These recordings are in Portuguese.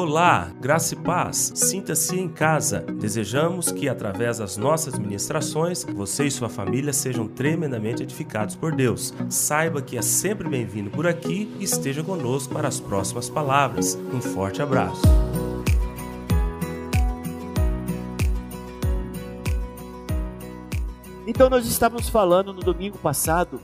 Olá, graça e paz. Sinta-se em casa. Desejamos que, através das nossas ministrações, você e sua família sejam tremendamente edificados por Deus. Saiba que é sempre bem-vindo por aqui e esteja conosco para as próximas palavras. Um forte abraço. Então, nós estávamos falando no domingo passado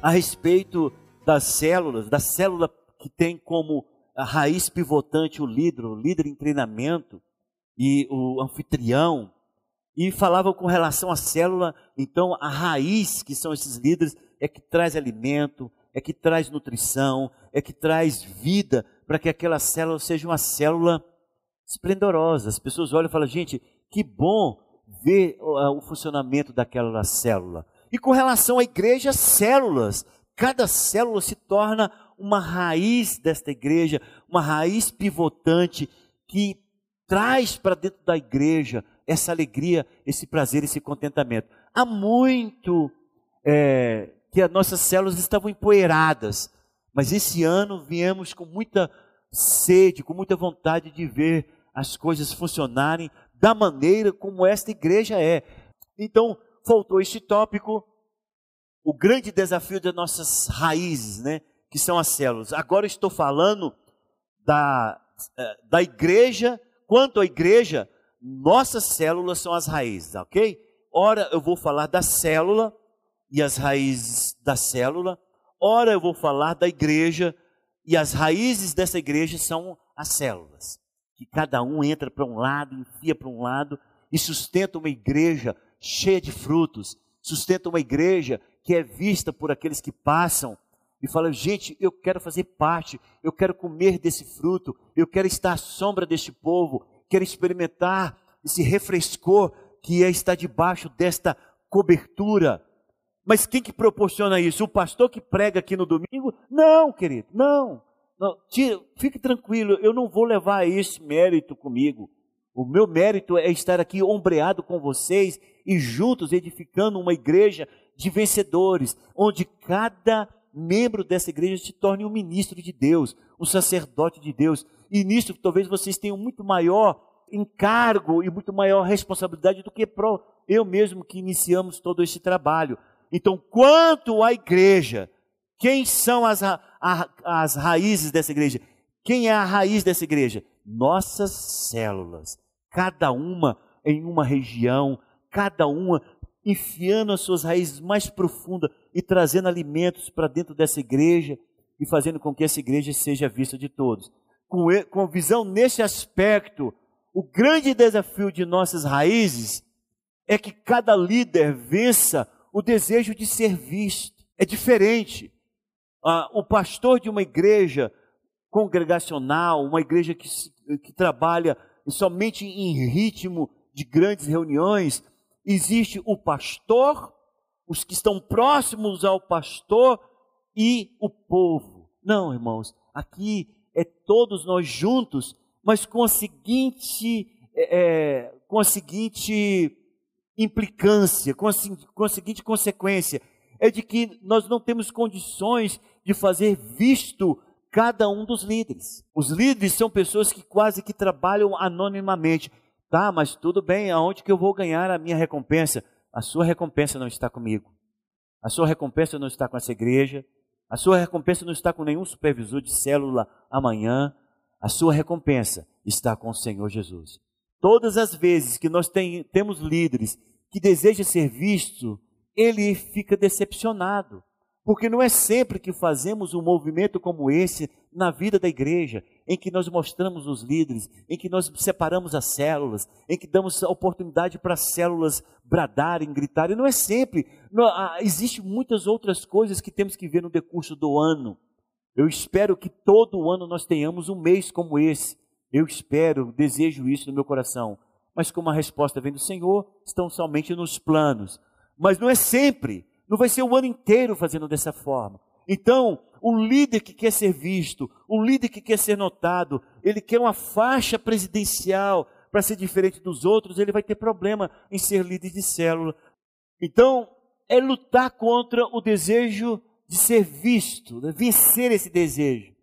a respeito das células, da célula que tem como a raiz pivotante o líder, o líder em treinamento e o anfitrião, e falavam com relação à célula, então a raiz, que são esses líderes, é que traz alimento, é que traz nutrição, é que traz vida para que aquela célula seja uma célula esplendorosa. As pessoas olham e falam, gente, que bom ver o funcionamento daquela célula. E com relação à igreja, células. Cada célula se torna uma raiz desta igreja, uma raiz pivotante que traz para dentro da igreja essa alegria, esse prazer, esse contentamento. Há muito é, que as nossas células estavam empoeiradas, mas esse ano viemos com muita sede, com muita vontade de ver as coisas funcionarem da maneira como esta igreja é. Então, faltou este tópico, o grande desafio das nossas raízes, né? Que são as células. Agora estou falando da, é, da igreja. Quanto à igreja, nossas células são as raízes, ok? Ora, eu vou falar da célula e as raízes da célula. Ora, eu vou falar da igreja e as raízes dessa igreja são as células que cada um entra para um lado, enfia para um lado e sustenta uma igreja cheia de frutos, sustenta uma igreja que é vista por aqueles que passam e falam: gente, eu quero fazer parte, eu quero comer desse fruto, eu quero estar à sombra deste povo, quero experimentar esse refrescor que é estar debaixo desta cobertura. Mas quem que proporciona isso? O pastor que prega aqui no domingo? Não, querido, não. Não, tira, fique tranquilo, eu não vou levar esse mérito comigo. O meu mérito é estar aqui ombreado com vocês e juntos edificando uma igreja de vencedores, onde cada membro dessa igreja se torne um ministro de Deus, um sacerdote de Deus. E nisso talvez vocês tenham muito maior encargo e muito maior responsabilidade do que eu mesmo que iniciamos todo esse trabalho. Então, quanto à igreja, quem são as, a, as raízes dessa igreja? Quem é a raiz dessa igreja? Nossas células, cada uma em uma região, cada uma enfiando as suas raízes mais profundas e trazendo alimentos para dentro dessa igreja e fazendo com que essa igreja seja vista de todos. Com, com visão nesse aspecto, o grande desafio de nossas raízes é que cada líder vença o desejo de ser visto. É diferente ah, o pastor de uma igreja congregacional, uma igreja que, que trabalha somente em ritmo de grandes reuniões, existe o pastor, os que estão próximos ao pastor e o povo. Não, irmãos, aqui é todos nós juntos, mas com a seguinte, é, é com a seguinte implicância, com a, com a seguinte consequência é de que nós não temos condições de fazer visto cada um dos líderes. Os líderes são pessoas que quase que trabalham anonimamente. Tá, mas tudo bem, aonde que eu vou ganhar a minha recompensa? A sua recompensa não está comigo. A sua recompensa não está com essa igreja. A sua recompensa não está com nenhum supervisor de célula amanhã. A sua recompensa está com o Senhor Jesus. Todas as vezes que nós tem, temos líderes que desejam ser vistos ele fica decepcionado. Porque não é sempre que fazemos um movimento como esse na vida da igreja, em que nós mostramos os líderes, em que nós separamos as células, em que damos oportunidade para as células bradarem, gritarem. Não é sempre. Não, ah, Existem muitas outras coisas que temos que ver no decurso do ano. Eu espero que todo ano nós tenhamos um mês como esse. Eu espero, desejo isso no meu coração. Mas como a resposta vem do Senhor, estão somente nos planos mas não é sempre, não vai ser o ano inteiro fazendo dessa forma. Então, o líder que quer ser visto, o líder que quer ser notado, ele quer uma faixa presidencial para ser diferente dos outros, ele vai ter problema em ser líder de célula. Então, é lutar contra o desejo de ser visto, né? vencer esse desejo.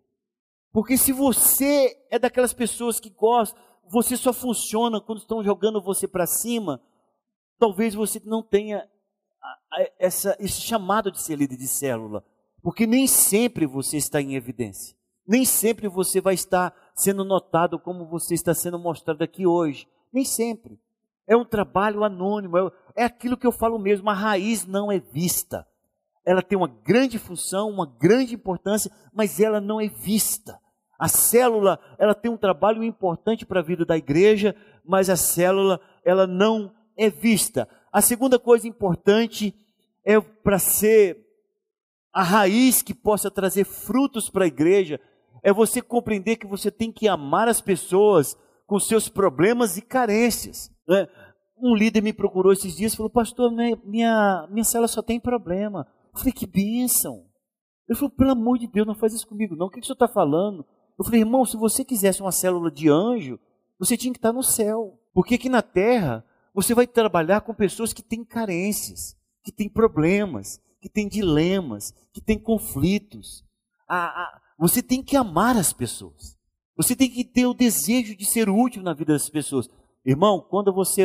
Porque se você é daquelas pessoas que gostam, você só funciona quando estão jogando você para cima, talvez você não tenha essa, esse chamado de ser líder de célula. Porque nem sempre você está em evidência. Nem sempre você vai estar sendo notado como você está sendo mostrado aqui hoje. Nem sempre. É um trabalho anônimo, é, é aquilo que eu falo mesmo, a raiz não é vista. Ela tem uma grande função, uma grande importância, mas ela não é vista. A célula, ela tem um trabalho importante para a vida da igreja, mas a célula, ela não é vista. A segunda coisa importante é para ser a raiz que possa trazer frutos para a igreja, é você compreender que você tem que amar as pessoas com seus problemas e carências. Né? Um líder me procurou esses dias e falou, pastor, minha, minha, cela só tem problema. Eu falei, que bênção. Ele falou, pelo amor de Deus, não faz isso comigo não. O que, que o senhor está falando? Eu falei, irmão, se você quisesse uma célula de anjo, você tinha que estar no céu. Porque aqui na terra, você vai trabalhar com pessoas que têm carências, que têm problemas, que têm dilemas, que têm conflitos. você tem que amar as pessoas. Você tem que ter o desejo de ser útil na vida das pessoas. Irmão, quando você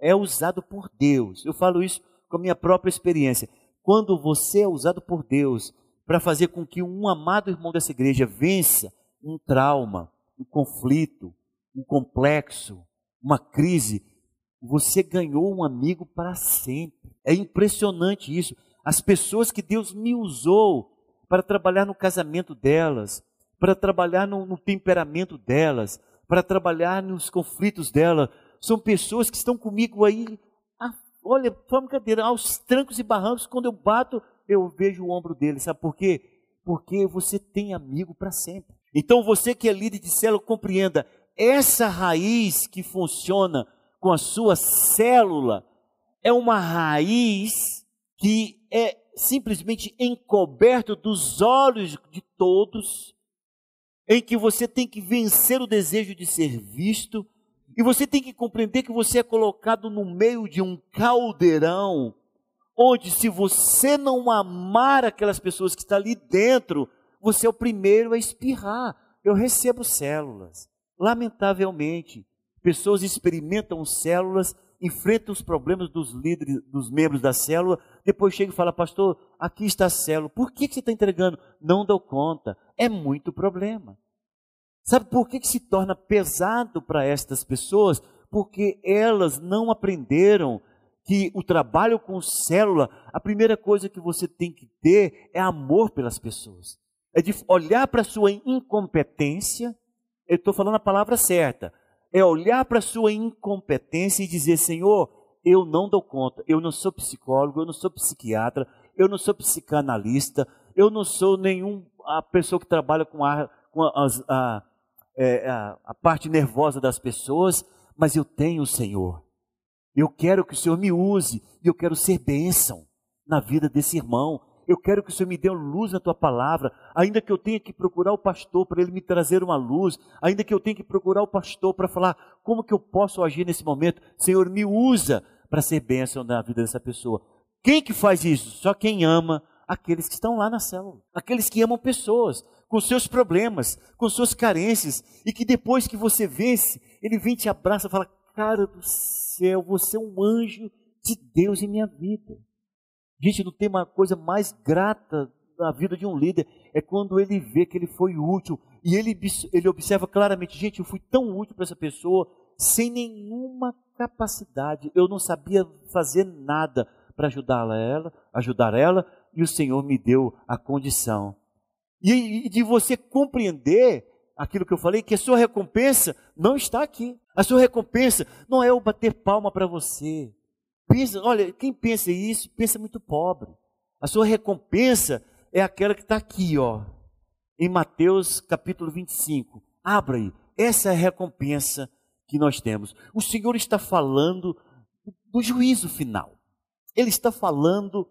é usado por Deus, eu falo isso com a minha própria experiência. Quando você é usado por Deus para fazer com que um amado irmão dessa igreja vença um trauma, um conflito, um complexo, uma crise, você ganhou um amigo para sempre. É impressionante isso. As pessoas que Deus me usou para trabalhar no casamento delas, para trabalhar no, no temperamento delas, para trabalhar nos conflitos delas, são pessoas que estão comigo aí, ah, olha, forma cadeira, aos trancos e barrancos, quando eu bato, eu vejo o ombro dele, sabe por quê? Porque você tem amigo para sempre. Então você que é líder de célula, compreenda, essa raiz que funciona com a sua célula é uma raiz que é simplesmente encoberto dos olhos de todos, em que você tem que vencer o desejo de ser visto, e você tem que compreender que você é colocado no meio de um caldeirão, onde se você não amar aquelas pessoas que estão ali dentro, você é o primeiro a espirrar. Eu recebo células. Lamentavelmente, pessoas experimentam células, enfrentam os problemas dos líderes, dos membros da célula, depois chega e fala, pastor, aqui está a célula. Por que, que você está entregando? Não dou conta. É muito problema. Sabe por que, que se torna pesado para estas pessoas? Porque elas não aprenderam que o trabalho com célula, a primeira coisa que você tem que ter é amor pelas pessoas é de olhar para a sua incompetência, eu estou falando a palavra certa, é olhar para a sua incompetência e dizer: Senhor, eu não dou conta, eu não sou psicólogo, eu não sou psiquiatra, eu não sou psicanalista, eu não sou nenhum a pessoa que trabalha com a, com a, a, é, a, a parte nervosa das pessoas, mas eu tenho o Senhor. Eu quero que o Senhor me use e eu quero ser bênção na vida desse irmão. Eu quero que o Senhor me dê luz na tua palavra, ainda que eu tenha que procurar o pastor para ele me trazer uma luz, ainda que eu tenha que procurar o pastor para falar como que eu posso agir nesse momento. Senhor, me usa para ser bênção na vida dessa pessoa. Quem que faz isso? Só quem ama aqueles que estão lá na célula, aqueles que amam pessoas, com seus problemas, com suas carências, e que depois que você vence, ele vem te abraça e fala: Cara do céu, você é um anjo de Deus em minha vida. Gente, não tem uma coisa mais grata na vida de um líder, é quando ele vê que ele foi útil e ele, ele observa claramente, gente, eu fui tão útil para essa pessoa sem nenhuma capacidade, eu não sabia fazer nada para ajudá-la ela, ajudar ela, e o Senhor me deu a condição. E, e de você compreender aquilo que eu falei, que a sua recompensa não está aqui. A sua recompensa não é o bater palma para você, Pensa, olha, quem pensa isso, pensa muito pobre. A sua recompensa é aquela que está aqui, ó, em Mateus capítulo 25. Abra aí. Essa é a recompensa que nós temos. O Senhor está falando do juízo final. Ele está falando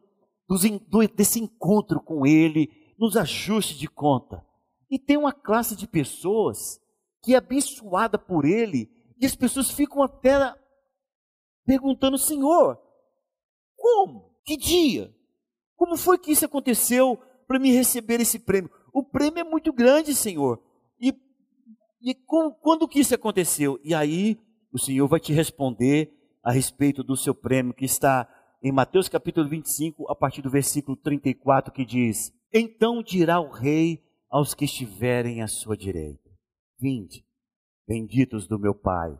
dos, do, desse encontro com Ele, nos ajustes de conta. E tem uma classe de pessoas que é abençoada por Ele, e as pessoas ficam até perguntando: Senhor, como? Que dia? Como foi que isso aconteceu para me receber esse prêmio? O prêmio é muito grande, Senhor. E com, quando que isso aconteceu? E aí o Senhor vai te responder a respeito do seu prêmio, que está em Mateus capítulo 25, a partir do versículo 34, que diz: Então dirá o rei aos que estiverem à sua direita: Vinde, benditos do meu Pai,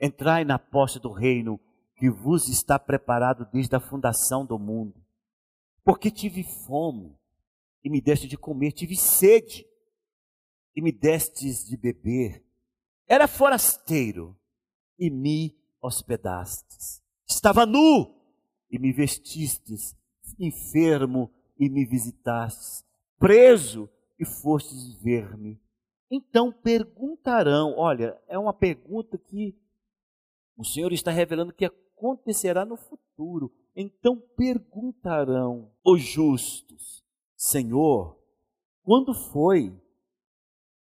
entrai na posse do reino que vos está preparado desde a fundação do mundo. Porque tive fome e me deste de comer, tive sede e me destes de beber. Era forasteiro e me hospedastes. Estava nu e me vestistes, enfermo e me visitastes, preso e fostes ver-me. Então perguntarão, olha, é uma pergunta que o Senhor está revelando que acontecerá no futuro. Então perguntarão os justos: Senhor, quando foi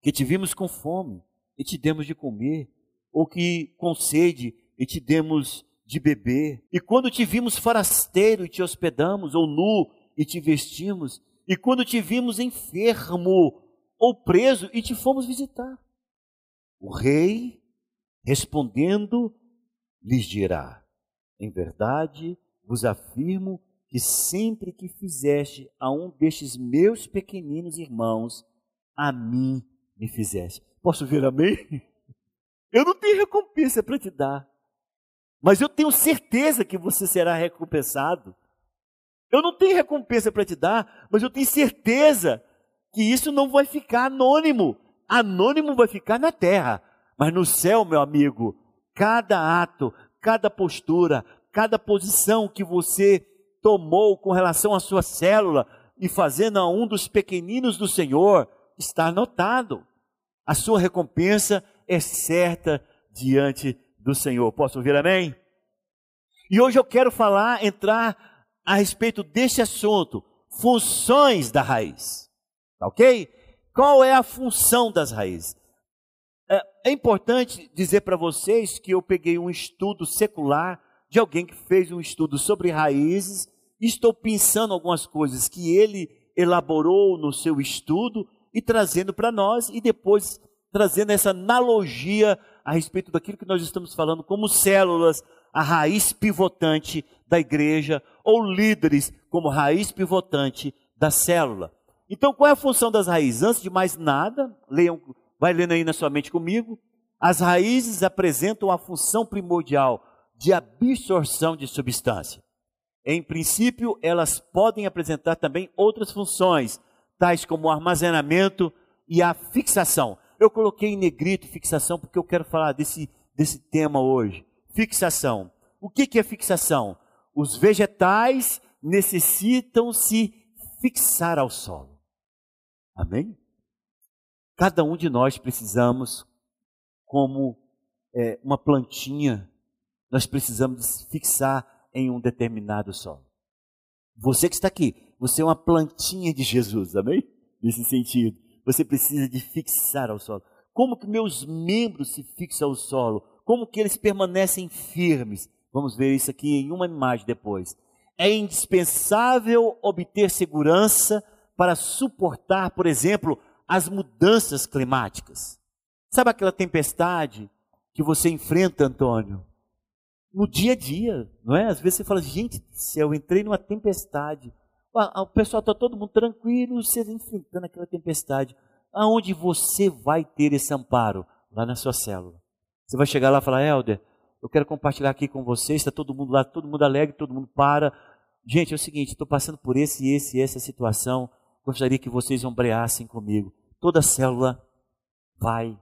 que te vimos com fome e te demos de comer, ou que com sede e te demos de beber? E quando te vimos forasteiro e te hospedamos, ou nu e te vestimos? E quando te vimos enfermo ou preso e te fomos visitar? O rei, respondendo, lhes dirá: Em verdade vos afirmo que sempre que fizeste a um destes meus pequeninos irmãos, a mim me fizeste. Posso ver amém? Eu não tenho recompensa para te dar, mas eu tenho certeza que você será recompensado. Eu não tenho recompensa para te dar, mas eu tenho certeza que isso não vai ficar anônimo. Anônimo vai ficar na terra, mas no céu, meu amigo, cada ato, cada postura, cada posição que você tomou com relação à sua célula e fazendo a um dos pequeninos do Senhor, está anotado. A sua recompensa é certa diante do Senhor. Posso ouvir amém? E hoje eu quero falar, entrar a respeito desse assunto, funções da raiz. Tá ok? Qual é a função das raízes? É, é importante dizer para vocês que eu peguei um estudo secular de alguém que fez um estudo sobre raízes. Estou pensando algumas coisas que ele elaborou no seu estudo e trazendo para nós, e depois trazendo essa analogia a respeito daquilo que nós estamos falando como células, a raiz pivotante da igreja, ou líderes como raiz pivotante da célula. Então, qual é a função das raízes? Antes de mais nada, leiam Vai lendo aí na sua mente comigo. As raízes apresentam a função primordial de absorção de substância. Em princípio, elas podem apresentar também outras funções, tais como o armazenamento e a fixação. Eu coloquei em negrito fixação porque eu quero falar desse, desse tema hoje. Fixação. O que, que é fixação? Os vegetais necessitam se fixar ao solo. Amém? Cada um de nós precisamos, como é, uma plantinha, nós precisamos fixar em um determinado solo. Você que está aqui, você é uma plantinha de Jesus, amém? Nesse sentido, você precisa de fixar ao solo. Como que meus membros se fixam ao solo? Como que eles permanecem firmes? Vamos ver isso aqui em uma imagem depois. É indispensável obter segurança para suportar, por exemplo, as mudanças climáticas. Sabe aquela tempestade que você enfrenta, Antônio? No dia a dia, não é? Às vezes você fala, gente do céu, entrei numa tempestade. O pessoal está todo mundo tranquilo, você enfrentando aquela tempestade. Aonde você vai ter esse amparo? Lá na sua célula. Você vai chegar lá e falar, Helder, eu quero compartilhar aqui com vocês, está todo mundo lá, todo mundo alegre, todo mundo para. Gente, é o seguinte, estou passando por esse, esse, essa situação, gostaria que vocês ombreassem comigo toda célula vai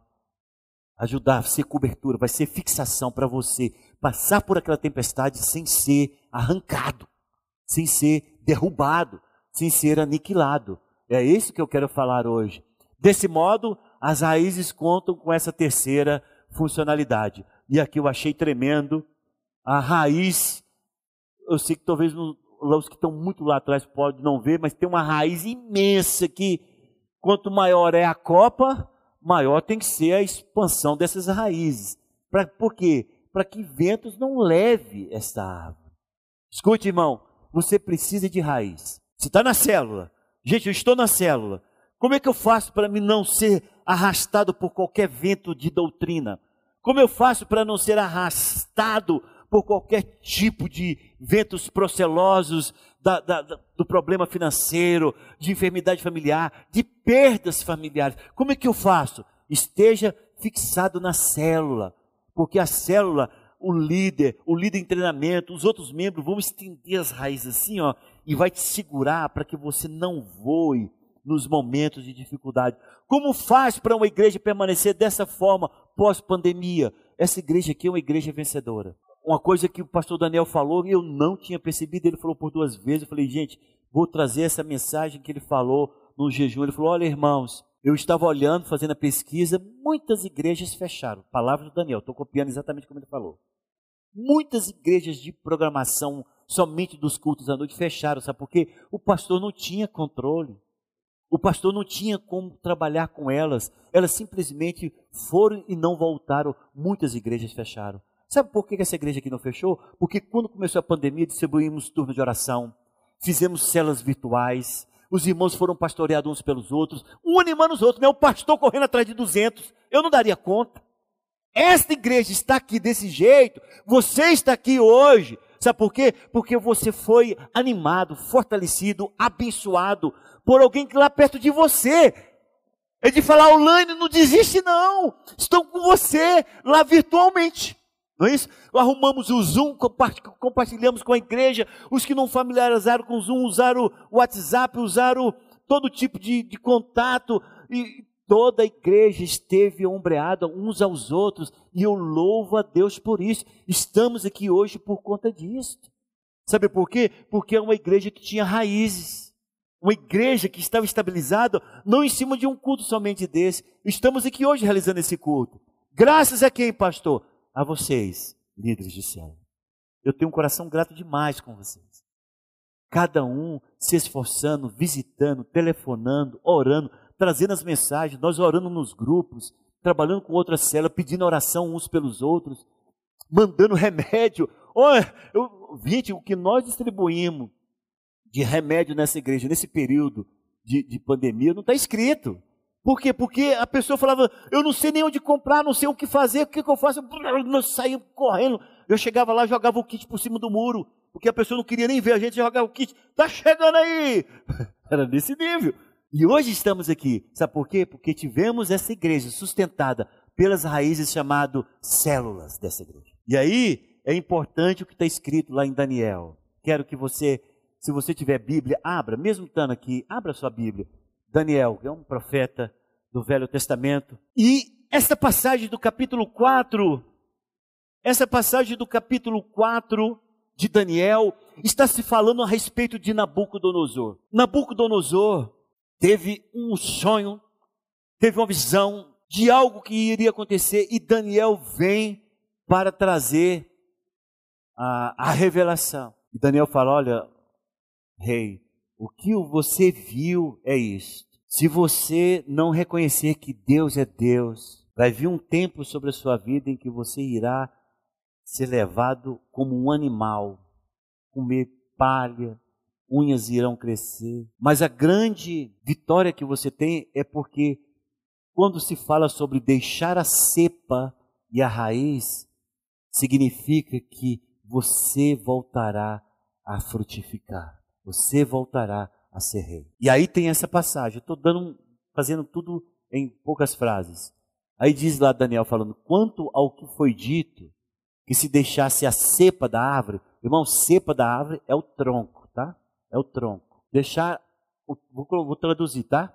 ajudar, ser cobertura, vai ser fixação para você passar por aquela tempestade sem ser arrancado, sem ser derrubado, sem ser aniquilado. É isso que eu quero falar hoje. Desse modo, as raízes contam com essa terceira funcionalidade. E aqui eu achei tremendo a raiz. Eu sei que talvez os que estão muito lá atrás podem não ver, mas tem uma raiz imensa que Quanto maior é a copa, maior tem que ser a expansão dessas raízes. Pra, por quê? Para que ventos não leve esta árvore. Escute, irmão, você precisa de raiz. Você está na célula. Gente, eu estou na célula. Como é que eu faço para me não ser arrastado por qualquer vento de doutrina? Como eu faço para não ser arrastado por qualquer tipo de ventos procelosos da, da, do problema financeiro, de enfermidade familiar, de perdas familiares? Como é que eu faço? Esteja fixado na célula, porque a célula, o líder, o líder em treinamento, os outros membros vão estender as raízes assim, ó, e vai te segurar para que você não voe nos momentos de dificuldade. Como faz para uma igreja permanecer dessa forma pós-pandemia? Essa igreja aqui é uma igreja vencedora. Uma coisa que o pastor Daniel falou e eu não tinha percebido, ele falou por duas vezes. Eu falei, gente, vou trazer essa mensagem que ele falou no jejum. Ele falou: olha, irmãos, eu estava olhando, fazendo a pesquisa, muitas igrejas fecharam. Palavra do Daniel, estou copiando exatamente como ele falou. Muitas igrejas de programação somente dos cultos à noite fecharam, sabe por quê? O pastor não tinha controle. O pastor não tinha como trabalhar com elas. Elas simplesmente foram e não voltaram. Muitas igrejas fecharam. Sabe por que essa igreja aqui não fechou? Porque quando começou a pandemia, distribuímos turnos de oração, fizemos celas virtuais, os irmãos foram pastoreados uns pelos outros, um animando os outros, meu pastor correndo atrás de 200, eu não daria conta. Esta igreja está aqui desse jeito, você está aqui hoje, sabe por quê? Porque você foi animado, fortalecido, abençoado por alguém que lá perto de você. É de falar, Olaine, não desiste não, estou com você lá virtualmente. Não é isso? Arrumamos o Zoom, compartilhamos com a igreja. Os que não familiarizaram com o Zoom usaram o WhatsApp, usaram todo tipo de, de contato. E toda a igreja esteve ombreada uns aos outros. E eu louvo a Deus por isso. Estamos aqui hoje por conta disso. Sabe por quê? Porque é uma igreja que tinha raízes. Uma igreja que estava estabilizada, não em cima de um culto somente desse. Estamos aqui hoje realizando esse culto. Graças a quem, pastor? A vocês, líderes de céu. Eu tenho um coração grato demais com vocês. Cada um se esforçando, visitando, telefonando, orando, trazendo as mensagens, nós orando nos grupos, trabalhando com outras células, pedindo oração uns pelos outros, mandando remédio. Olha, eu, gente, o que nós distribuímos de remédio nessa igreja, nesse período de, de pandemia, não está escrito. Por quê? Porque a pessoa falava, eu não sei nem onde comprar, não sei o que fazer, o que, que eu faço? Eu saía correndo. Eu chegava lá, jogava o kit por cima do muro, porque a pessoa não queria nem ver a gente jogar o kit. Tá chegando aí! Era desse nível. E hoje estamos aqui, sabe por quê? Porque tivemos essa igreja sustentada pelas raízes chamado células dessa igreja. E aí é importante o que está escrito lá em Daniel. Quero que você, se você tiver Bíblia, abra, mesmo estando aqui, abra sua Bíblia. Daniel, que é um profeta do Velho Testamento. E esta passagem do capítulo 4, essa passagem do capítulo 4 de Daniel, está se falando a respeito de Nabucodonosor. Nabucodonosor teve um sonho, teve uma visão de algo que iria acontecer e Daniel vem para trazer a, a revelação. E Daniel fala: Olha, rei, o que você viu é isso. Se você não reconhecer que Deus é Deus, vai vir um tempo sobre a sua vida em que você irá ser levado como um animal, comer palha, unhas irão crescer. Mas a grande vitória que você tem é porque quando se fala sobre deixar a cepa e a raiz, significa que você voltará a frutificar você voltará a ser rei. E aí tem essa passagem, estou dando, fazendo tudo em poucas frases. Aí diz lá Daniel falando, quanto ao que foi dito, que se deixasse a cepa da árvore, irmão, cepa da árvore é o tronco, tá? É o tronco. Deixar, vou, vou traduzir, tá?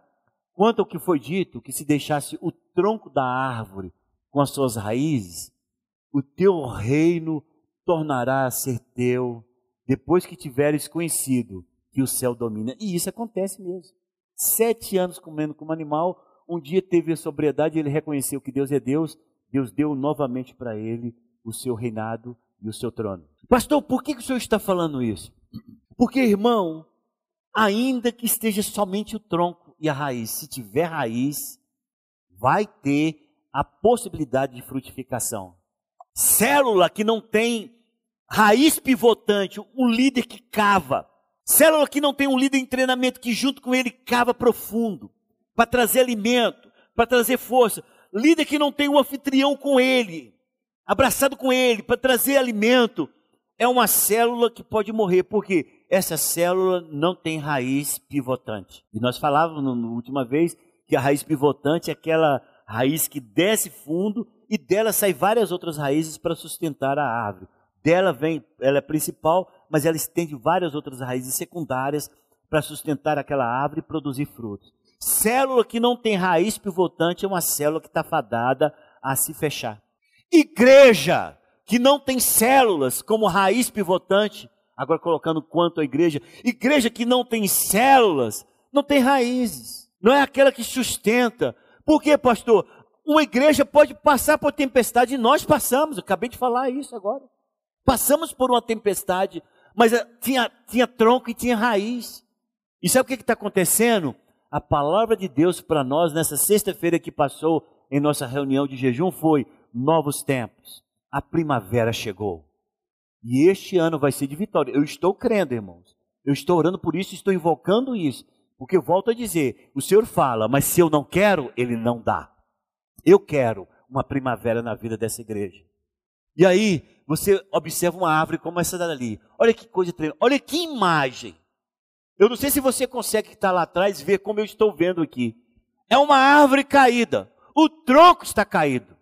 Quanto ao que foi dito, que se deixasse o tronco da árvore com as suas raízes, o teu reino tornará a ser teu depois que tiveres conhecido que o céu domina. E isso acontece mesmo. Sete anos comendo como animal, um dia teve a sobriedade e ele reconheceu que Deus é Deus. Deus deu novamente para ele o seu reinado e o seu trono. Pastor, por que, que o senhor está falando isso? Porque, irmão, ainda que esteja somente o tronco e a raiz, se tiver raiz, vai ter a possibilidade de frutificação. Célula que não tem raiz pivotante, um líder que cava. Célula que não tem um líder em treinamento que junto com ele cava profundo. para trazer alimento, para trazer força. Líder que não tem um anfitrião com ele, abraçado com ele, para trazer alimento, é uma célula que pode morrer, porque essa célula não tem raiz pivotante. E nós falávamos na última vez que a raiz pivotante é aquela raiz que desce fundo e dela sai várias outras raízes para sustentar a árvore. Dela vem, ela é principal, mas ela estende várias outras raízes secundárias para sustentar aquela árvore e produzir frutos. Célula que não tem raiz pivotante é uma célula que está fadada a se fechar. Igreja que não tem células como raiz pivotante, agora colocando quanto a igreja, igreja que não tem células, não tem raízes, não é aquela que sustenta. Por quê, pastor? Uma igreja pode passar por tempestade e nós passamos, eu acabei de falar isso agora. Passamos por uma tempestade, mas eh, tinha, tinha tronco e tinha raiz. E sabe o que está acontecendo? A palavra de Deus para nós nessa sexta-feira que passou em nossa reunião de jejum foi novos tempos. A primavera chegou. E este ano vai ser de vitória. Eu estou crendo, irmãos. Eu estou orando por isso, estou invocando isso. Porque volto a dizer, o Senhor fala, mas se eu não quero, Ele não dá. Eu quero uma primavera na vida dessa igreja. E aí, você observa uma árvore como essa dali. Olha que coisa tremenda. Olha que imagem. Eu não sei se você consegue estar lá atrás ver como eu estou vendo aqui. É uma árvore caída. O tronco está caído.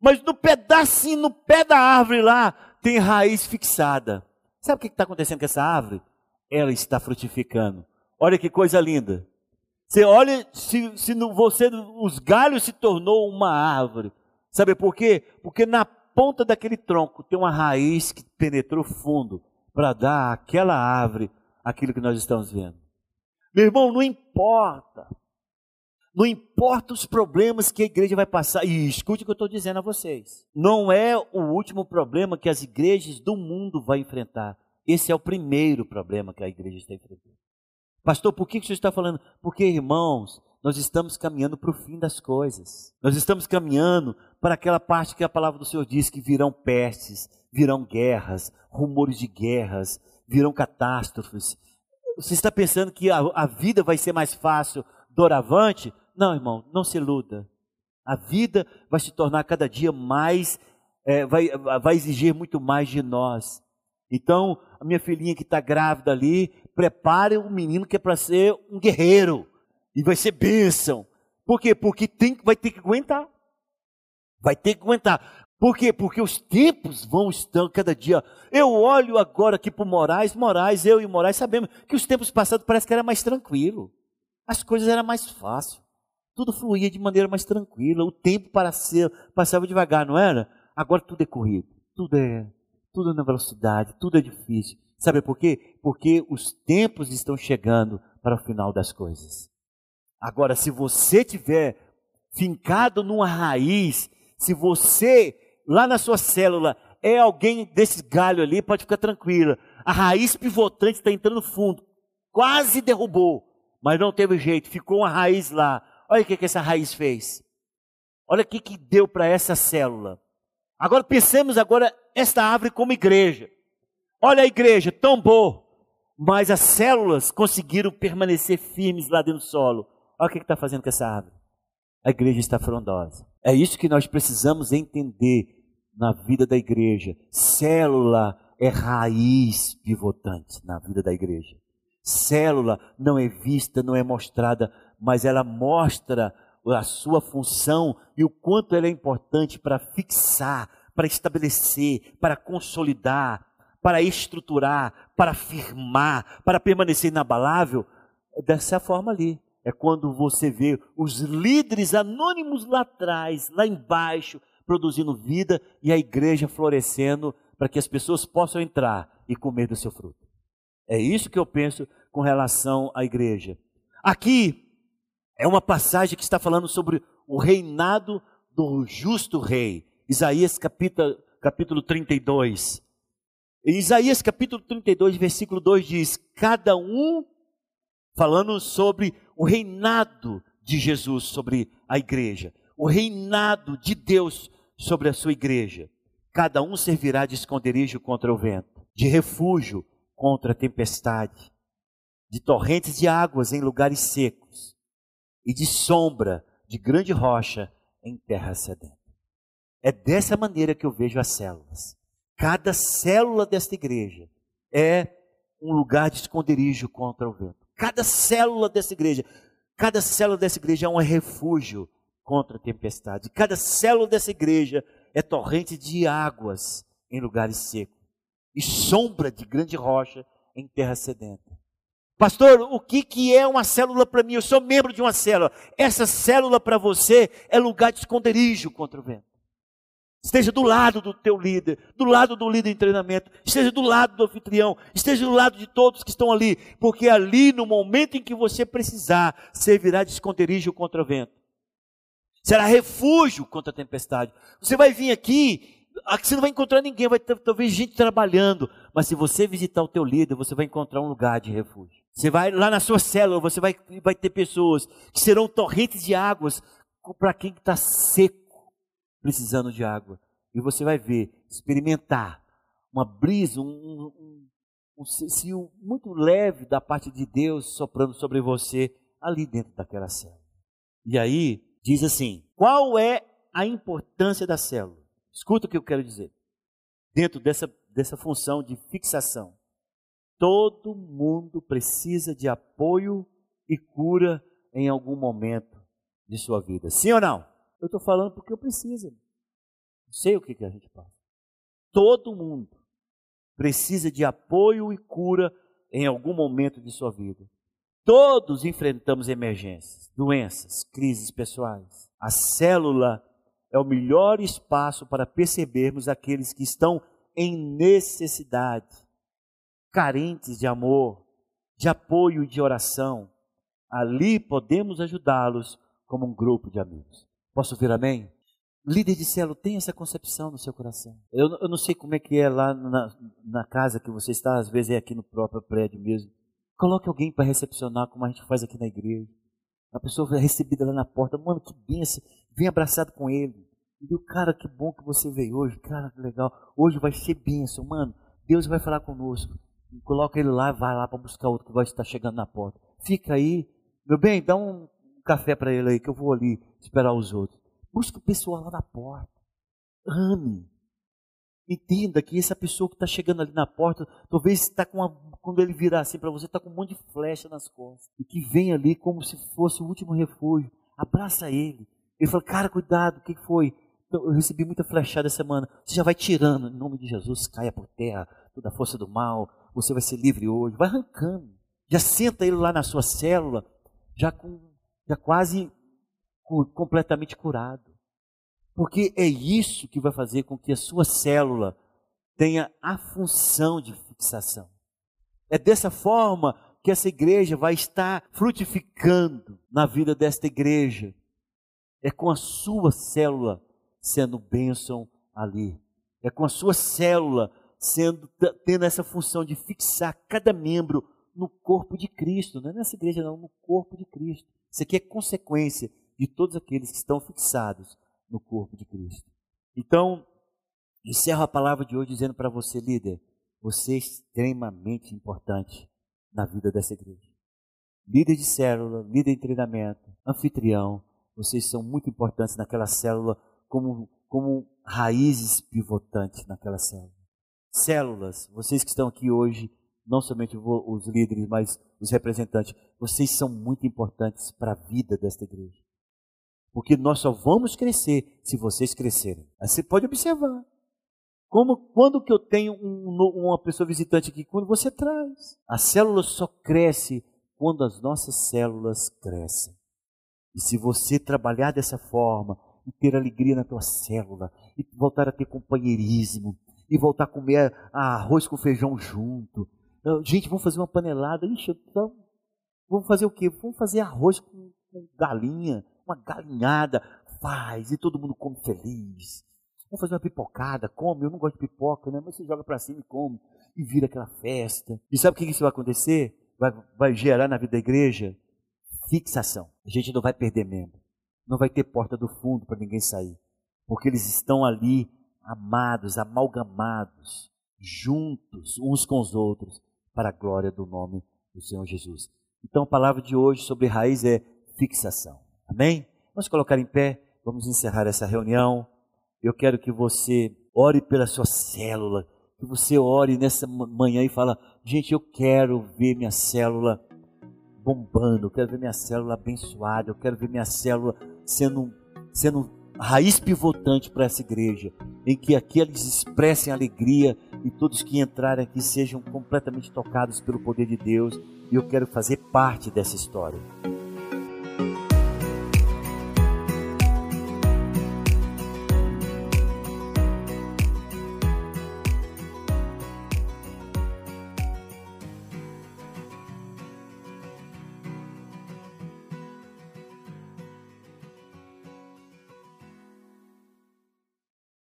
Mas no pedacinho, no pé da árvore lá, tem raiz fixada. Sabe o que está acontecendo com essa árvore? Ela está frutificando. Olha que coisa linda. Você olha, se, se no, você, os galhos se tornou uma árvore. Sabe por quê? Porque na ponta daquele tronco tem uma raiz que penetrou fundo para dar àquela árvore aquilo que nós estamos vendo. Meu irmão, não importa. Não importa os problemas que a igreja vai passar. E escute o que eu estou dizendo a vocês. Não é o último problema que as igrejas do mundo vão enfrentar. Esse é o primeiro problema que a igreja está enfrentando. Pastor, por que, que o senhor está falando? Porque, irmãos, nós estamos caminhando para o fim das coisas. Nós estamos caminhando para aquela parte que a palavra do Senhor diz que virão pestes, virão guerras, rumores de guerras, virão catástrofes. Você está pensando que a, a vida vai ser mais fácil, doravante? Não, irmão, não se iluda. A vida vai se tornar cada dia mais, é, vai, vai exigir muito mais de nós. Então, a minha filhinha que está grávida ali, prepare o um menino que é para ser um guerreiro. E vai ser bênção. Por quê? Porque tem, vai ter que aguentar. Vai ter que aguentar. Por quê? Porque os tempos vão estar cada dia. Eu olho agora aqui para o Moraes, Moraes, eu e o Moraes sabemos que os tempos passados parece que era mais tranquilo. As coisas eram mais fáceis. Tudo fluía de maneira mais tranquila. O tempo para ser, passava devagar, não era? Agora tudo é corrido. Tudo é, tudo é na velocidade, tudo é difícil. Sabe por quê? Porque os tempos estão chegando para o final das coisas. Agora, se você tiver fincado numa raiz, se você lá na sua célula é alguém desse galho ali, pode ficar tranquila. A raiz pivotante está entrando fundo, quase derrubou, mas não teve jeito, ficou uma raiz lá. Olha o que, que essa raiz fez. Olha o que, que deu para essa célula. Agora pensemos agora esta árvore como igreja. Olha a igreja, tombou, mas as células conseguiram permanecer firmes lá dentro do solo. Olha o que está fazendo com essa árvore. A igreja está frondosa. É isso que nós precisamos entender na vida da igreja. Célula é raiz pivotante na vida da igreja. Célula não é vista, não é mostrada, mas ela mostra a sua função e o quanto ela é importante para fixar, para estabelecer, para consolidar, para estruturar, para firmar, para permanecer inabalável. Dessa forma ali. É quando você vê os líderes anônimos lá atrás, lá embaixo, produzindo vida e a igreja florescendo para que as pessoas possam entrar e comer do seu fruto. É isso que eu penso com relação à igreja. Aqui é uma passagem que está falando sobre o reinado do justo rei. Isaías capítulo, capítulo 32. Em Isaías capítulo 32, versículo 2 diz: Cada um, falando sobre o reinado de Jesus sobre a igreja, o reinado de Deus sobre a sua igreja. Cada um servirá de esconderijo contra o vento, de refúgio contra a tempestade, de torrentes de águas em lugares secos. e de sombra de grande rocha em terra sedenta. É dessa maneira que eu vejo as células. Cada célula desta igreja é um lugar de esconderijo contra o vento. Cada célula dessa igreja, cada célula dessa igreja é um refúgio contra a tempestade. Cada célula dessa igreja é torrente de águas em lugares secos e sombra de grande rocha em terra sedenta. Pastor, o que, que é uma célula para mim? Eu sou membro de uma célula. Essa célula para você é lugar de esconderijo contra o vento. Esteja do lado do teu líder, do lado do líder em treinamento, esteja do lado do anfitrião, esteja do lado de todos que estão ali, porque ali, no momento em que você precisar, servirá de esconderijo contra o vento. Será refúgio contra a tempestade. Você vai vir aqui, aqui você não vai encontrar ninguém, vai ter talvez gente trabalhando, mas se você visitar o teu líder, você vai encontrar um lugar de refúgio. Você vai lá na sua célula, você vai, vai ter pessoas que serão torrentes de águas para quem está seco precisando de água. E você vai ver, experimentar uma brisa, um, um, um cio muito leve da parte de Deus soprando sobre você ali dentro daquela célula. E aí, diz assim: qual é a importância da célula? Escuta o que eu quero dizer. Dentro dessa, dessa função de fixação, todo mundo precisa de apoio e cura em algum momento de sua vida. Sim ou não? Eu estou falando porque eu preciso. Não sei o que, que a gente passa. Todo mundo precisa de apoio e cura em algum momento de sua vida. Todos enfrentamos emergências, doenças, crises pessoais. A célula é o melhor espaço para percebermos aqueles que estão em necessidade, carentes de amor, de apoio e de oração. Ali podemos ajudá-los como um grupo de amigos. Posso ouvir amém? Líder de célula, tem essa concepção no seu coração. Eu, eu não sei como é que é lá na, na casa que você está, às vezes é aqui no próprio prédio mesmo. Coloque alguém para recepcionar, como a gente faz aqui na igreja. A pessoa é recebida lá na porta, mano, que benção, vem abraçado com ele. E o cara, que bom que você veio hoje, cara, que legal. Hoje vai ser benção, mano. Deus vai falar conosco. Coloca ele lá, vai lá para buscar outro que vai estar chegando na porta. Fica aí, meu bem, dá um café para ele aí, que eu vou ali esperar os outros. Busque o pessoal lá na porta. Ame. Entenda que essa pessoa que está chegando ali na porta, talvez está com uma, quando ele virar assim para você, está com um monte de flecha nas costas. E que vem ali como se fosse o último refúgio. Abraça ele. Ele fala, cara, cuidado, o que foi? Eu recebi muita flechada essa semana. Você já vai tirando, em nome de Jesus, caia por terra, toda a força do mal. Você vai ser livre hoje. Vai arrancando. Já senta ele lá na sua célula, já, com, já quase completamente curado. Porque é isso que vai fazer com que a sua célula tenha a função de fixação. É dessa forma que essa igreja vai estar frutificando na vida desta igreja. É com a sua célula sendo bênção ali. É com a sua célula sendo tendo essa função de fixar cada membro no corpo de Cristo, não é nessa igreja não, no corpo de Cristo. Isso aqui é consequência de todos aqueles que estão fixados no corpo de Cristo. Então, encerro a palavra de hoje dizendo para você, líder, você é extremamente importante na vida dessa igreja. Líder de célula, líder de treinamento, anfitrião, vocês são muito importantes naquela célula como, como raízes pivotantes naquela célula. Células, vocês que estão aqui hoje, não somente os líderes, mas os representantes, vocês são muito importantes para a vida desta igreja. Porque nós só vamos crescer se vocês crescerem. Aí você pode observar. Como quando que eu tenho um, uma pessoa visitante aqui? Quando você traz. A célula só cresce quando as nossas células crescem. E se você trabalhar dessa forma, e ter alegria na tua célula, e voltar a ter companheirismo, e voltar a comer arroz com feijão junto. Gente, vamos fazer uma panelada. Ixi, então, vamos fazer o quê? Vamos fazer arroz com, com galinha uma galinhada, faz, e todo mundo come feliz. Vamos fazer uma pipocada, come, eu não gosto de pipoca, né? Mas você joga para cima e come, e vira aquela festa. E sabe o que isso vai acontecer? Vai, vai gerar na vida da igreja fixação. A gente não vai perder membro. Não vai ter porta do fundo para ninguém sair. Porque eles estão ali amados, amalgamados, juntos uns com os outros, para a glória do nome do Senhor Jesus. Então a palavra de hoje sobre raiz é fixação. Amém? Vamos colocar em pé, vamos encerrar essa reunião. Eu quero que você ore pela sua célula, que você ore nessa manhã e fala: gente, eu quero ver minha célula bombando, eu quero ver minha célula abençoada, eu quero ver minha célula sendo, sendo raiz pivotante para essa igreja, em que aqui eles expressem alegria e todos que entrarem aqui sejam completamente tocados pelo poder de Deus, e eu quero fazer parte dessa história.